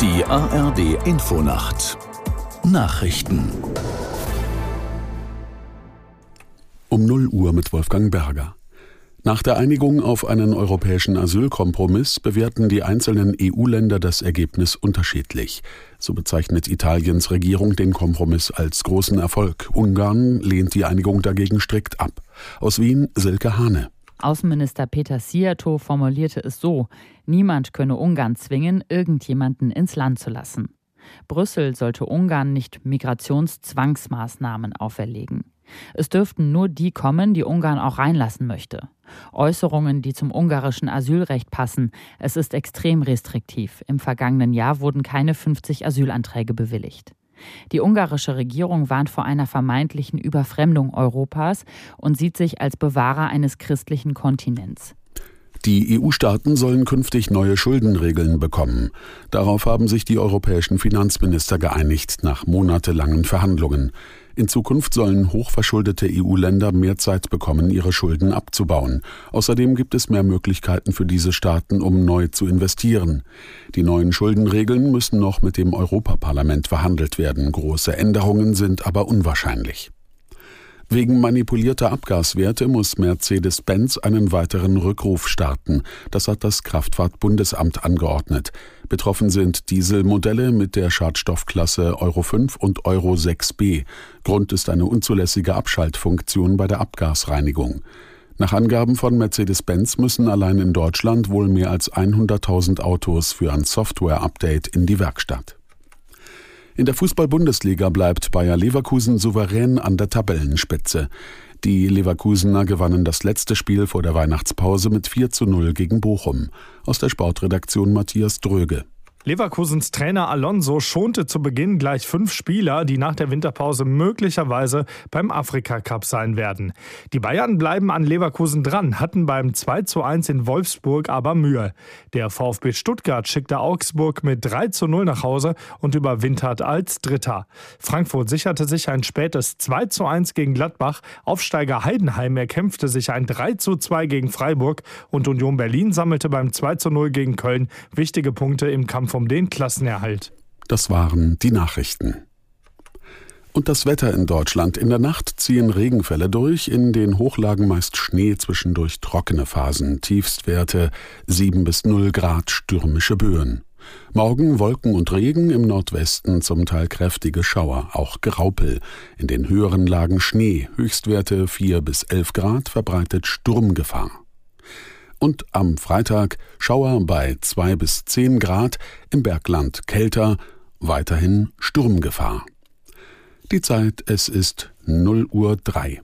Die ARD Infonacht Nachrichten um 0 Uhr mit Wolfgang Berger. Nach der Einigung auf einen europäischen Asylkompromiss bewerten die einzelnen EU-Länder das Ergebnis unterschiedlich. So bezeichnet Italiens Regierung den Kompromiss als großen Erfolg. Ungarn lehnt die Einigung dagegen strikt ab. Aus Wien Silke Hane. Außenminister Peter Siato formulierte es so, niemand könne Ungarn zwingen, irgendjemanden ins Land zu lassen. Brüssel sollte Ungarn nicht Migrationszwangsmaßnahmen auferlegen. Es dürften nur die kommen, die Ungarn auch reinlassen möchte. Äußerungen, die zum ungarischen Asylrecht passen. Es ist extrem restriktiv. Im vergangenen Jahr wurden keine 50 Asylanträge bewilligt. Die ungarische Regierung warnt vor einer vermeintlichen Überfremdung Europas und sieht sich als Bewahrer eines christlichen Kontinents. Die EU-Staaten sollen künftig neue Schuldenregeln bekommen. Darauf haben sich die europäischen Finanzminister geeinigt nach monatelangen Verhandlungen. In Zukunft sollen hochverschuldete EU-Länder mehr Zeit bekommen, ihre Schulden abzubauen. Außerdem gibt es mehr Möglichkeiten für diese Staaten, um neu zu investieren. Die neuen Schuldenregeln müssen noch mit dem Europaparlament verhandelt werden. Große Änderungen sind aber unwahrscheinlich. Wegen manipulierter Abgaswerte muss Mercedes-Benz einen weiteren Rückruf starten. Das hat das Kraftfahrtbundesamt angeordnet. Betroffen sind Dieselmodelle mit der Schadstoffklasse Euro 5 und Euro 6b. Grund ist eine unzulässige Abschaltfunktion bei der Abgasreinigung. Nach Angaben von Mercedes-Benz müssen allein in Deutschland wohl mehr als 100.000 Autos für ein Software-Update in die Werkstatt. In der Fußball-Bundesliga bleibt Bayer Leverkusen souverän an der Tabellenspitze. Die Leverkusener gewannen das letzte Spiel vor der Weihnachtspause mit 4 zu 0 gegen Bochum. Aus der Sportredaktion Matthias Dröge. Leverkusens Trainer Alonso schonte zu Beginn gleich fünf Spieler, die nach der Winterpause möglicherweise beim Afrika Cup sein werden. Die Bayern bleiben an Leverkusen dran, hatten beim 2 zu 1 in Wolfsburg aber Mühe. Der VfB Stuttgart schickte Augsburg mit 3 zu 0 nach Hause und überwintert als Dritter. Frankfurt sicherte sich ein spätes 2 zu 1 gegen Gladbach. Aufsteiger Heidenheim erkämpfte sich ein 3 zu 2 gegen Freiburg und Union Berlin sammelte beim 2 zu 0 gegen Köln wichtige Punkte im Kampf um den Klassenerhalt. Das waren die Nachrichten. Und das Wetter in Deutschland. In der Nacht ziehen Regenfälle durch, in den Hochlagen meist Schnee, zwischendurch trockene Phasen, Tiefstwerte 7 bis 0 Grad, stürmische Böen. Morgen Wolken und Regen, im Nordwesten zum Teil kräftige Schauer, auch Graupel. In den höheren Lagen Schnee, Höchstwerte 4 bis 11 Grad, verbreitet Sturmgefahr und am Freitag Schauer bei 2 bis 10 Grad, im Bergland kälter, weiterhin Sturmgefahr. Die Zeit, es ist 0 Uhr 3.